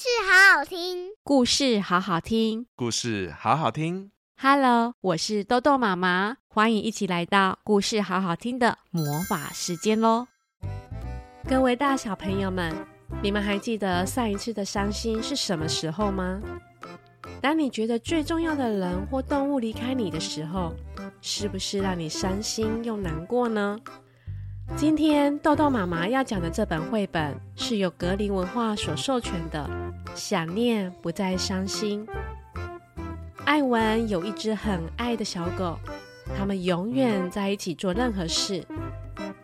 事好好听，故事好好听，故事好好听。Hello，我是豆豆妈妈，欢迎一起来到故事好好听的魔法时间喽！各位大小朋友们，你们还记得上一次的伤心是什么时候吗？当你觉得最重要的人或动物离开你的时候，是不是让你伤心又难过呢？今天豆豆妈妈要讲的这本绘本是由格林文化所授权的，《想念不再伤心》。艾文有一只很爱的小狗，他们永远在一起做任何事。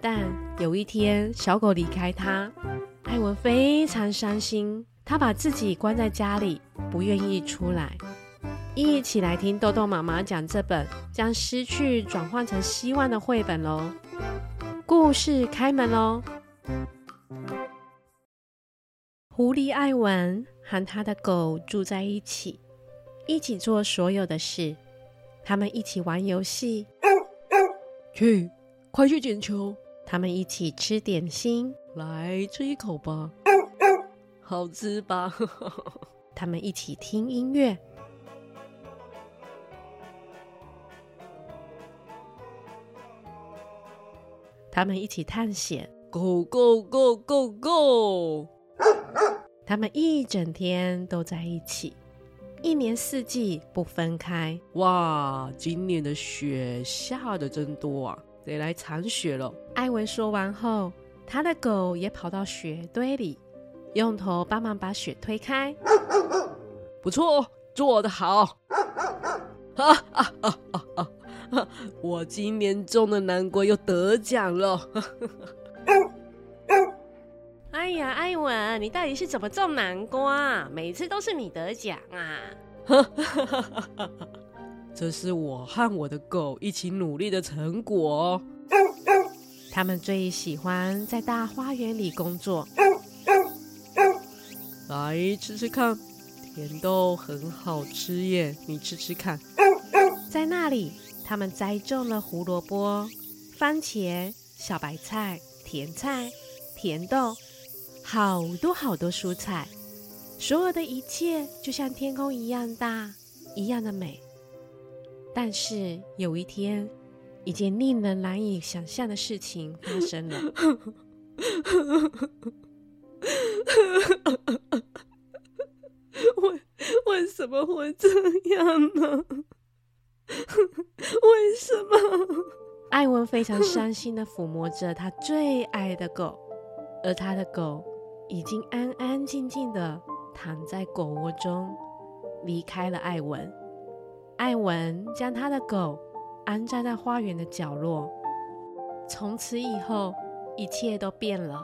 但有一天，小狗离开他，艾文非常伤心，他把自己关在家里，不愿意出来。一起来听豆豆妈妈讲这本将失去转换成希望的绘本喽！故事开门喽！狐狸艾文和他的狗住在一起。一起做所有的事，他们一起玩游戏，去，快去捡球。他们一起吃点心，来吃一口吧，好吃吧？他们一起听音乐，他们一起探险，Go Go Go Go Go！他们一整天都在一起。一年四季不分开。哇，今年的雪下得真多啊，得来铲雪了。艾文说完后，他的狗也跑到雪堆里，用头帮忙把雪推开。不错，做得好！哈哈哈哈哈！我今年种的南瓜又得奖了。哎呀，艾文，你到底是怎么种南瓜？每次都是你得奖啊！这是我和我的狗一起努力的成果。他们最喜欢在大花园里工作。来吃吃看，甜豆很好吃耶！你吃吃看。在那里，他们栽种了胡萝卜、番茄、小白菜、甜菜、甜豆。好多好多蔬菜，所有的一切就像天空一样大，一样的美。但是有一天，一件令人难以想象的事情发生了。为为什么会这样呢？为什么？艾文非常伤心地抚摸着他最爱的狗，而他的狗。已经安安静静的躺在狗窝中，离开了艾文。艾文将他的狗安葬在花园的角落。从此以后，一切都变了。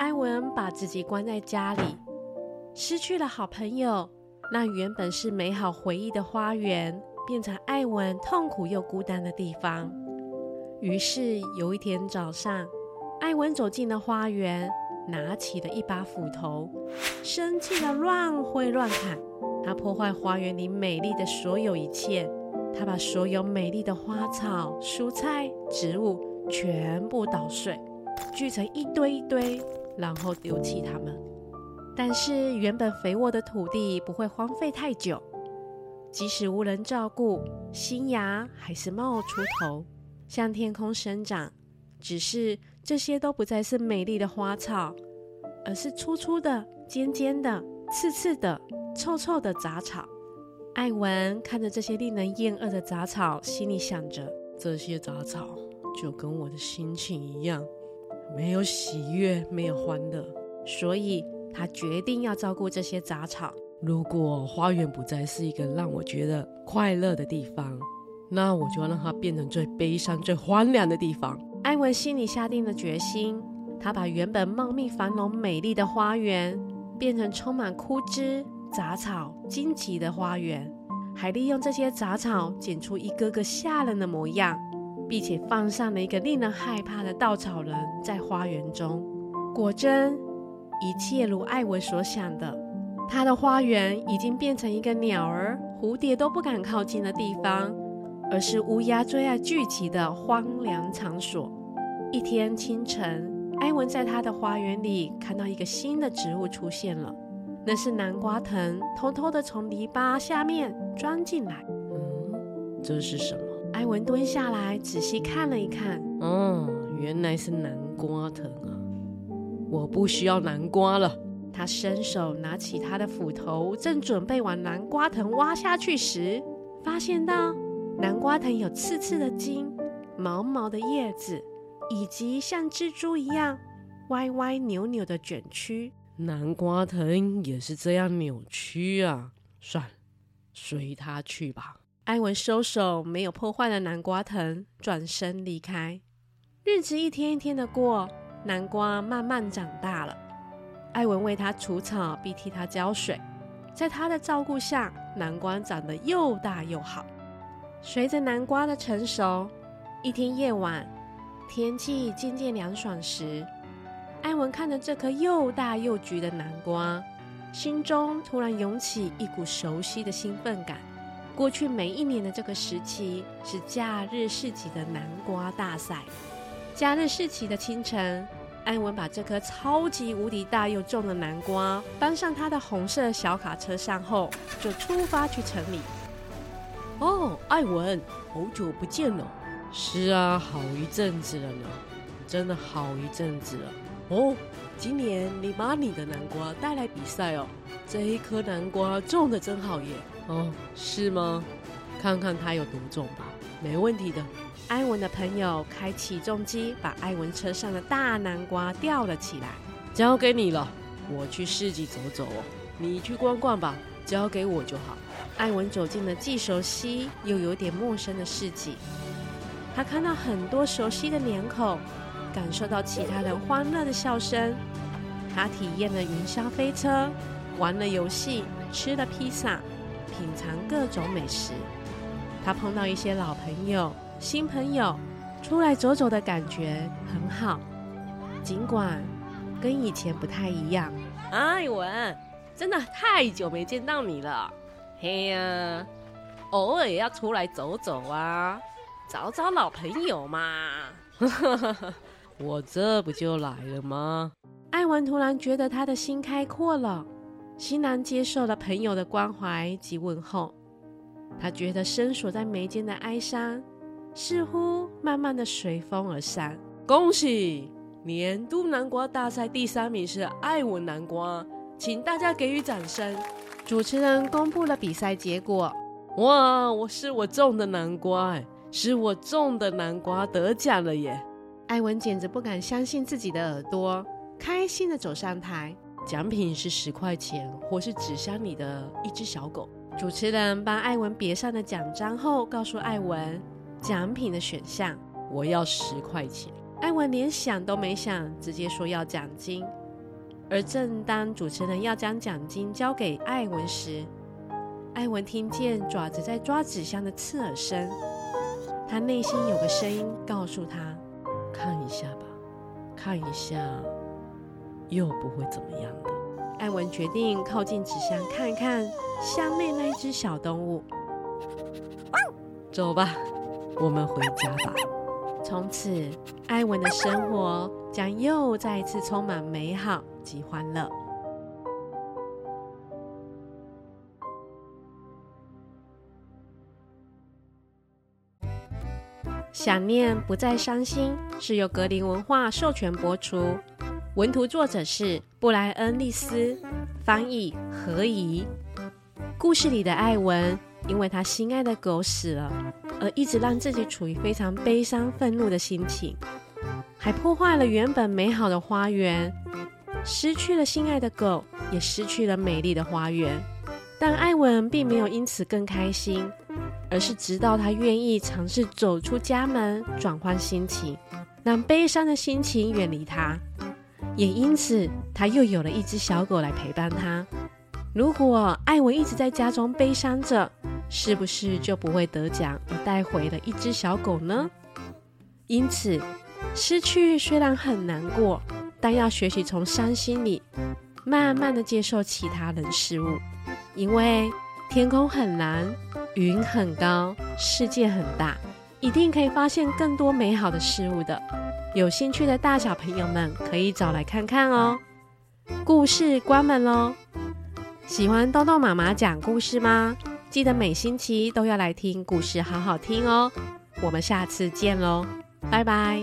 艾文把自己关在家里，失去了好朋友，让原本是美好回忆的花园变成艾文痛苦又孤单的地方。于是有一天早上，艾文走进了花园。拿起了一把斧头，生气的乱挥乱砍。他破坏花园里美丽的所有一切。他把所有美丽的花草、蔬菜、植物全部捣碎，聚成一堆一堆，然后丢弃它们。但是原本肥沃的土地不会荒废太久，即使无人照顾，新芽还是冒出头，向天空生长。只是这些都不再是美丽的花草，而是粗粗的、尖尖的、刺刺的、臭臭的杂草。艾文看着这些令人厌恶的杂草，心里想着：这些杂草就跟我的心情一样，没有喜悦，没有欢乐。所以他决定要照顾这些杂草。如果花园不再是一个让我觉得快乐的地方，那我就要让它变成最悲伤、最荒凉的地方。艾文心里下定了决心，他把原本茂密繁荣、美丽的花园变成充满枯枝、杂草、荆棘的花园，还利用这些杂草剪出一个个吓人的模样，并且放上了一个令人害怕的稻草人在花园中。果真，一切如艾文所想的，他的花园已经变成一个鸟儿、蝴蝶都不敢靠近的地方。而是乌鸦最爱聚集的荒凉场所。一天清晨，艾文在他的花园里看到一个新的植物出现了，那是南瓜藤，偷偷的从篱笆下面钻进来。嗯，这是什么？艾文蹲下来仔细看了一看，哦，原来是南瓜藤啊！我不需要南瓜了。他伸手拿起他的斧头，正准备往南瓜藤挖下去时，发现到南瓜藤有刺刺的茎、毛毛的叶子，以及像蜘蛛一样歪歪扭扭的卷曲。南瓜藤也是这样扭曲啊！算了，随他去吧。艾文收手，没有破坏了南瓜藤，转身离开。日子一天一天的过，南瓜慢慢长大了。艾文为它除草，并替它浇水。在他的照顾下，南瓜长得又大又好。随着南瓜的成熟，一天夜晚，天气渐渐凉爽时，艾文看着这颗又大又橘的南瓜，心中突然涌起一股熟悉的兴奋感。过去每一年的这个时期是假日市集的南瓜大赛。假日市集的清晨，艾文把这颗超级无敌大又重的南瓜搬上他的红色小卡车上后，就出发去城里。哦，艾文，好久不见了！是啊，好一阵子了呢，真的好一阵子了。哦，今年你把你的南瓜带来比赛哦，这一颗南瓜种的真好耶。哦，是吗？看看它有多重吧。没问题的。艾文的朋友开起重机，把艾文车上的大南瓜吊了起来。交给你了，我去市集走走哦。你去逛逛吧，交给我就好。艾文走进了既熟悉又有点陌生的市集，他看到很多熟悉的脸孔，感受到其他人欢乐的笑声。他体验了云霄飞车，玩了游戏，吃了披萨。品尝各种美食，他碰到一些老朋友、新朋友，出来走走的感觉很好。尽管跟以前不太一样。艾文，真的太久没见到你了。嘿呀，偶尔也要出来走走啊，找找老朋友嘛。我这不就来了吗？艾文突然觉得他的心开阔了。欣然接受了朋友的关怀及问候，他觉得深锁在眉间的哀伤似乎慢慢的随风而散。恭喜年度南瓜大赛第三名是艾文南瓜，请大家给予掌声。主持人公布了比赛结果。哇，我是我种的南瓜，哎，是我种的南瓜得奖了耶！艾文简直不敢相信自己的耳朵，开心的走上台。奖品是十块钱，或是纸箱里的一只小狗。主持人帮艾文别上了奖章后，告诉艾文奖品的选项：我要十块钱。艾文连想都没想，直接说要奖金。而正当主持人要将奖金交给艾文时，艾文听见爪子在抓纸箱的刺耳声，他内心有个声音告诉他：看一下吧，看一下。又不会怎么样的。艾文决定靠近纸箱看看箱内那只小动物。走吧，我们回家吧。从此，艾文的生活将又再一次充满美好及欢乐。想念不再伤心，是由格林文化授权播出。文图作者是布莱恩·利斯，翻译何怡。故事里的艾文，因为他心爱的狗死了，而一直让自己处于非常悲伤、愤怒的心情，还破坏了原本美好的花园，失去了心爱的狗，也失去了美丽的花园。但艾文并没有因此更开心，而是直到他愿意尝试走出家门，转换心情，让悲伤的心情远离他。也因此，他又有了一只小狗来陪伴他。如果艾文一直在家中悲伤着，是不是就不会得奖而带回了一只小狗呢？因此，失去虽然很难过，但要学习从伤心里慢慢的接受其他人事物，因为天空很蓝，云很高，世界很大，一定可以发现更多美好的事物的。有兴趣的大小朋友们可以找来看看哦。故事关门喽！喜欢豆豆妈妈讲故事吗？记得每星期都要来听故事，好好听哦。我们下次见喽，拜拜。